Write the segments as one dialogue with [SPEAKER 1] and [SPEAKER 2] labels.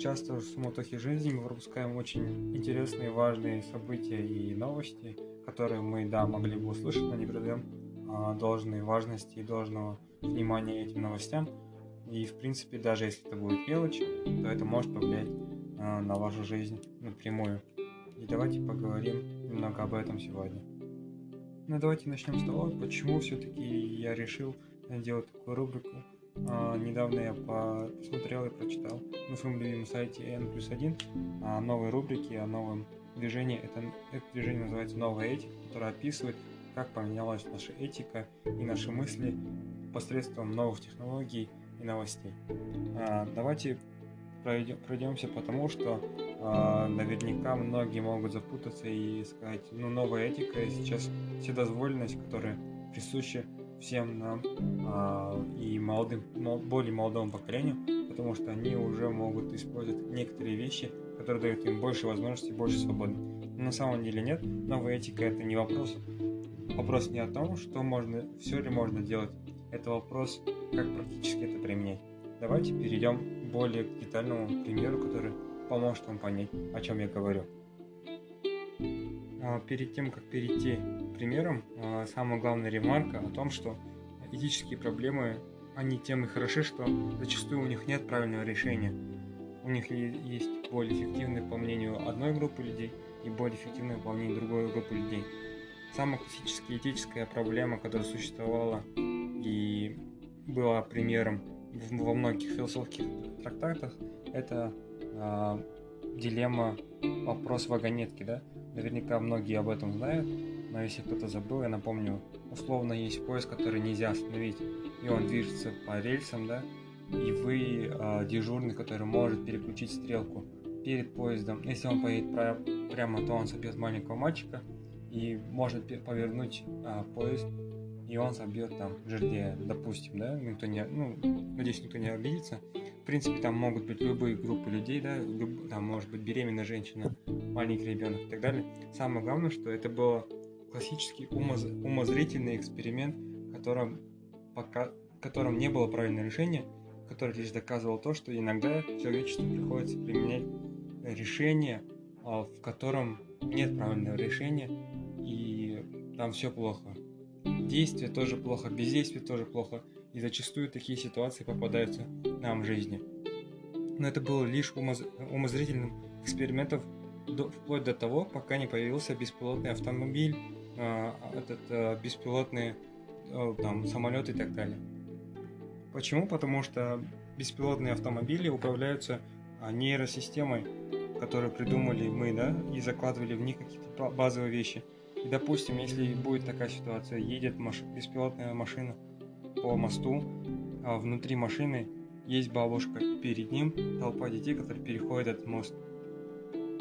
[SPEAKER 1] часто в суматохе жизни мы пропускаем очень интересные, важные события и новости, которые мы, да, могли бы услышать, но не придаем а, должной важности и должного внимания этим новостям. И, в принципе, даже если это будет мелочь, то это может повлиять а, на вашу жизнь напрямую. И давайте поговорим немного об этом сегодня. Ну, давайте начнем с того, почему все-таки я решил сделать такую рубрику а, недавно я посмотрел и прочитал на своем любимом сайте N плюс 1 о новой рубрике, о новом движении. Это, это движение называется «Новая этика», которое описывает, как поменялась наша этика и наши мысли посредством новых технологий и новостей. А, давайте пройдем, пройдемся потому, что а, наверняка многие могут запутаться и сказать, ну новая этика и сейчас вседозволенность, которая присуща всем нам а, и молодым, более молодому поколению, потому что они уже могут использовать некоторые вещи, которые дают им больше возможностей, больше свободы. На самом деле нет. Новая этика это не вопрос. Вопрос не о том, что можно, все ли можно делать. Это вопрос, как практически это применять. Давайте перейдем более детальному примеру, который поможет вам понять, о чем я говорю. А, перед тем, как перейти к примерам, а, самая главная ремарка о том, что этические проблемы, они тем и хороши, что зачастую у них нет правильного решения. У них есть более эффективные по мнению одной группы людей и более эффективные по мнению другой группы людей. Самая классическая этическая проблема, которая существовала и была примером во многих философских трактатах, это э, дилемма вопрос вагонетки, да? Наверняка многие об этом знают, но если кто-то забыл, я напомню, условно есть поезд, который нельзя остановить, и он движется по рельсам, да, и вы э, дежурный, который может переключить стрелку перед поездом. Если он поедет прямо, то он собьет маленького мальчика, и может повернуть э, поезд, и он собьет там жердея, допустим, да, никто не, ну, надеюсь, никто не обидится. Принципе, там могут быть любые группы людей, да, люб, там может быть беременная женщина, маленький ребенок и так далее. Самое главное, что это был классический умоз, умозрительный эксперимент, которым, пока, в не было правильного решения, который лишь доказывал то, что иногда человечеству приходится применять решение, а, в котором нет правильного решения, и там все плохо. Действие тоже плохо, бездействие тоже плохо, и зачастую такие ситуации попадаются нам в жизни. Но это было лишь умоз... умозрительным экспериментом до, вплоть до того, пока не появился беспилотный автомобиль, э, этот э, беспилотный э, там самолет и так далее. Почему? Потому что беспилотные автомобили управляются а, нейросистемой, которую придумали мы, да, и закладывали в них какие-то базовые вещи. И, допустим, если будет такая ситуация, едет маш... беспилотная машина по мосту, а внутри машины есть бабушка, перед ним толпа детей, которые переходят этот мост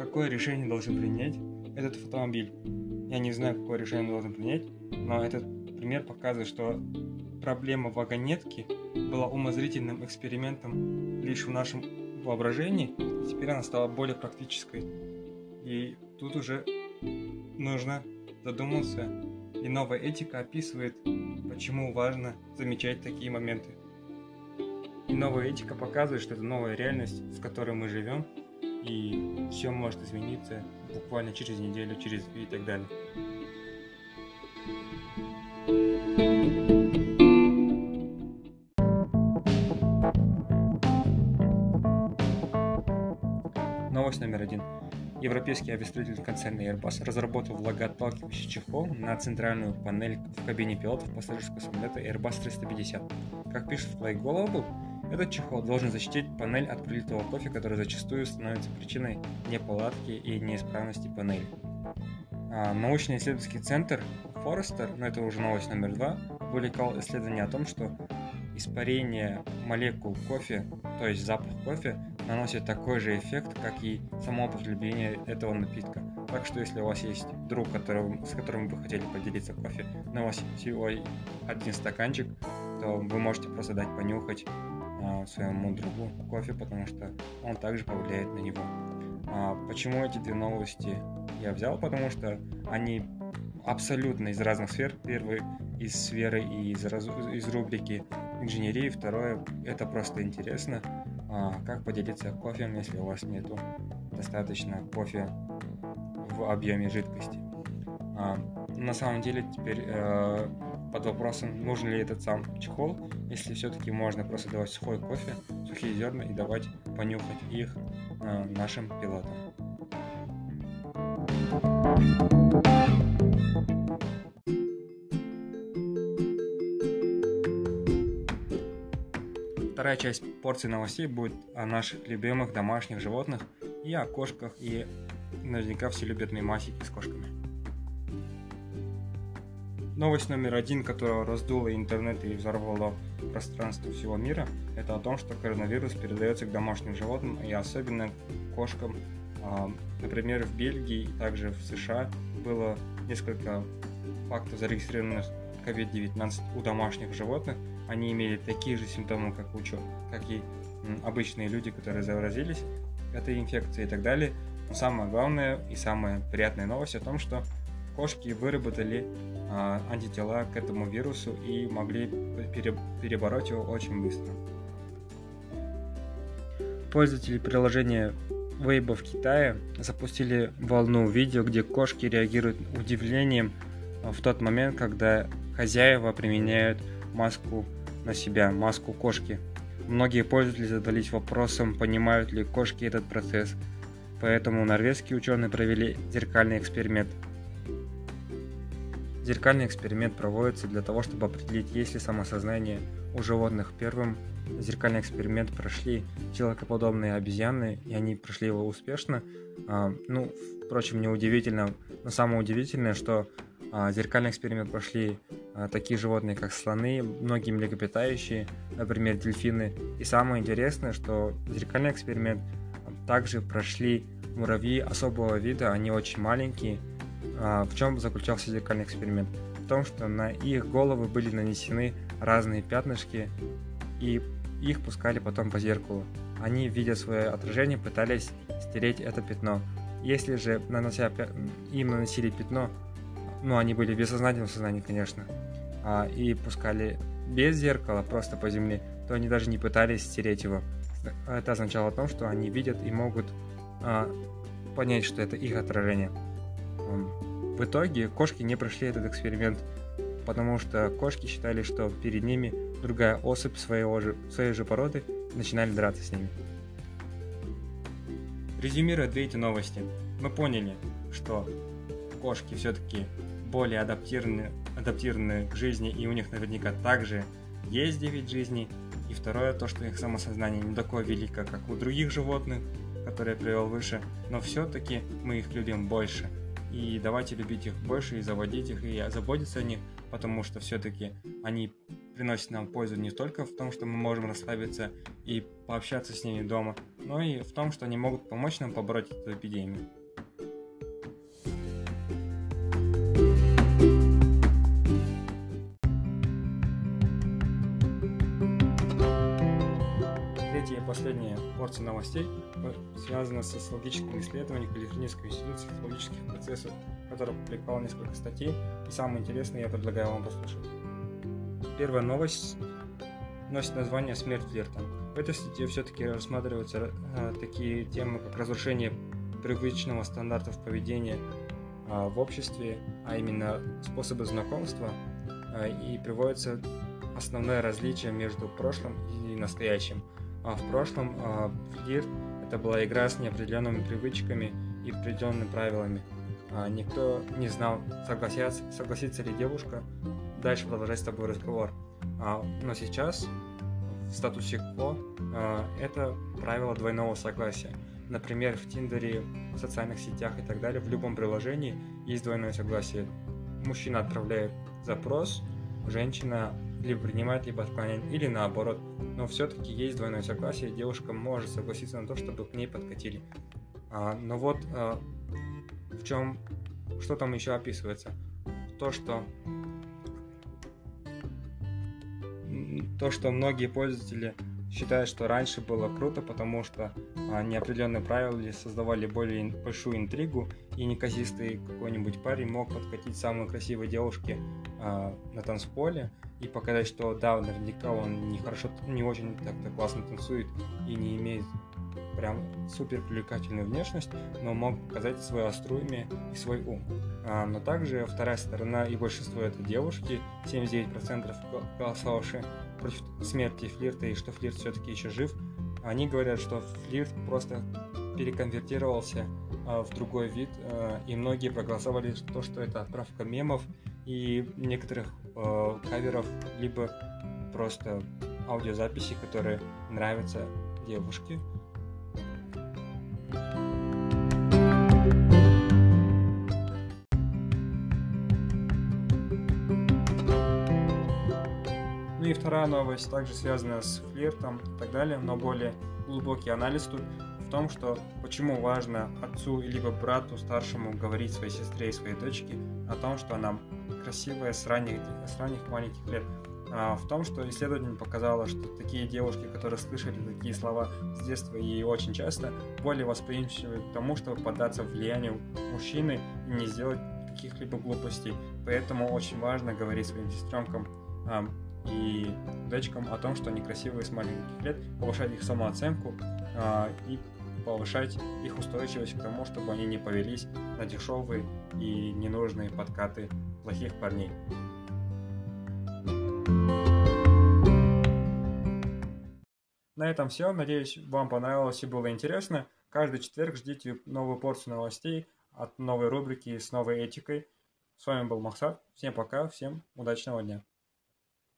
[SPEAKER 1] какое решение должен принять этот автомобиль. Я не знаю, какое решение должен принять, но этот пример показывает, что проблема вагонетки была умозрительным экспериментом лишь в нашем воображении, и теперь она стала более практической. И тут уже нужно задуматься, и новая этика описывает, почему важно замечать такие моменты. И новая этика показывает, что это новая реальность, в которой мы живем, и все может измениться буквально через неделю, через и так далее. Новость номер один. Европейский авиастроительный концерн Airbus разработал влагоотталкивающий чехол на центральную панель в кабине пилотов пассажирского самолета Airbus 350. Как пишет Fly Global, этот чехол должен защитить панель от прилитого кофе, который зачастую становится причиной неполадки и неисправности панели. А, научно-исследовательский центр Форестер, но это уже новость номер два, публиковал исследование о том, что испарение молекул кофе, то есть запах кофе, наносит такой же эффект, как и само употребление этого напитка. Так что если у вас есть друг, который, с которым вы хотели поделиться кофе, но у вас всего один стаканчик, то вы можете просто дать понюхать а, своему другу кофе, потому что он также повлияет на него. А, почему эти две новости я взял? Потому что они абсолютно из разных сфер. Первый из сферы и из, из рубрики инженерии, второе это просто интересно. А, как поделиться кофе, если у вас нету достаточно кофе в объеме жидкости. А, на самом деле теперь э, под вопросом, нужен ли этот сам чехол, если все-таки можно просто давать сухой кофе, сухие зерна и давать понюхать их э, нашим пилотам. Вторая часть порции новостей будет о наших любимых домашних животных и о кошках, и наверняка все любят мемасики с кошками. Новость номер один, которая раздула интернет и взорвала пространство всего мира, это о том, что коронавирус передается к домашним животным и особенно кошкам. А, например, в Бельгии и также в США было несколько фактов зарегистрированных COVID-19 у домашних животных, они имели такие же симптомы, как, у, как и обычные люди, которые заразились этой инфекцией и так далее. Но самое главное и самая приятная новость о том, что кошки выработали а, антитела к этому вирусу и могли пере, перебороть его очень быстро. Пользователи приложения Weibo в Китае запустили волну видео, где кошки реагируют удивлением в тот момент, когда хозяева применяют маску на себя, маску кошки. Многие пользователи задались вопросом, понимают ли кошки этот процесс, поэтому норвежские ученые провели зеркальный эксперимент. Зеркальный эксперимент проводится для того, чтобы определить, есть ли самосознание у животных. Первым зеркальный эксперимент прошли человекоподобные обезьяны, и они прошли его успешно. А, ну, впрочем, неудивительно, но самое удивительное, что зеркальный эксперимент прошли а, такие животные, как слоны, многие млекопитающие, например, дельфины. И самое интересное, что зеркальный эксперимент также прошли муравьи особого вида, они очень маленькие. А, в чем заключался зеркальный эксперимент? В том, что на их головы были нанесены разные пятнышки, и их пускали потом по зеркалу. Они, видя свое отражение, пытались стереть это пятно. Если же нанося, им наносили пятно, ну, они были в бессознательном сознании, конечно, а, и пускали без зеркала просто по земле, то они даже не пытались стереть его. Это означало о том, что они видят и могут а, понять, что это их отражение. В итоге кошки не прошли этот эксперимент, потому что кошки считали, что перед ними другая особь своего же, своей же породы начинали драться с ними. Резюмируя две эти новости, мы поняли, что кошки все-таки более адаптированы, адаптированы к жизни, и у них наверняка также есть 9 жизней. И второе, то, что их самосознание не такое велико, как у других животных, которые я привел выше, но все-таки мы их любим больше. И давайте любить их больше и заводить их, и заботиться о них, потому что все-таки они приносят нам пользу не только в том, что мы можем расслабиться и пообщаться с ними дома, но и в том, что они могут помочь нам побороть эту эпидемию. Последняя порция новостей связана с социологическим исследованием Калифорнийского института социологических процессов, который опубликовал несколько статей, и самое интересное я предлагаю вам послушать. Первая новость носит название «Смерть флирта». В этой статье все-таки рассматриваются э, такие темы, как разрушение привычного стандартов поведения э, в обществе, а именно способы знакомства, э, и приводится основное различие между прошлым и настоящим – в прошлом а, флирт это была игра с неопределенными привычками и определенными правилами. А, никто не знал, согласится, согласится ли девушка дальше продолжать с тобой разговор. А, но сейчас в статусе кво а, это правило двойного согласия. Например, в Тиндере, в социальных сетях и так далее, в любом приложении есть двойное согласие. Мужчина отправляет запрос, женщина либо принимает, либо отклоняет, или наоборот. Но все-таки есть двойное согласие, девушка может согласиться на то, чтобы к ней подкатили. А, но вот а, в чем, что там еще описывается? То, что то, что многие пользователи считает, что раньше было круто, потому что а, неопределенные правила создавали более большую интригу, и неказистый какой-нибудь парень мог подкатить самой красивой девушке а, на танцполе и показать, что да, наверняка он не хорошо, не очень так-то классно танцует и не имеет прям супер привлекательную внешность, но мог показать свое остроумие и свой ум. А, но также вторая сторона и большинство это девушки, 79% голосовавшие против смерти флирта и что флирт все-таки еще жив, они говорят, что флирт просто переконвертировался а, в другой вид, а, и многие проголосовали то, что это отправка мемов и некоторых а, каверов, либо просто аудиозаписи, которые нравятся девушке. Вторая новость также связана с флиртом и так далее, но более глубокий анализ тут в том, что почему важно отцу либо брату старшему говорить своей сестре и своей дочке о том, что она красивая с ранних, с ранних маленьких лет. А, в том, что исследование показало, что такие девушки, которые слышали такие слова с детства и очень часто, более восприимчивы к тому, чтобы поддаться влиянию мужчины и не сделать каких-либо глупостей. Поэтому очень важно говорить своим сестренкам а, и дочкам о том, что они красивые с маленьких лет, повышать их самооценку а, и повышать их устойчивость к тому, чтобы они не повелись на дешевые и ненужные подкаты плохих парней. На этом все. Надеюсь, вам понравилось и было интересно. Каждый четверг ждите новую порцию новостей от новой рубрики с новой этикой. С вами был Махсат. Всем пока, всем удачного дня.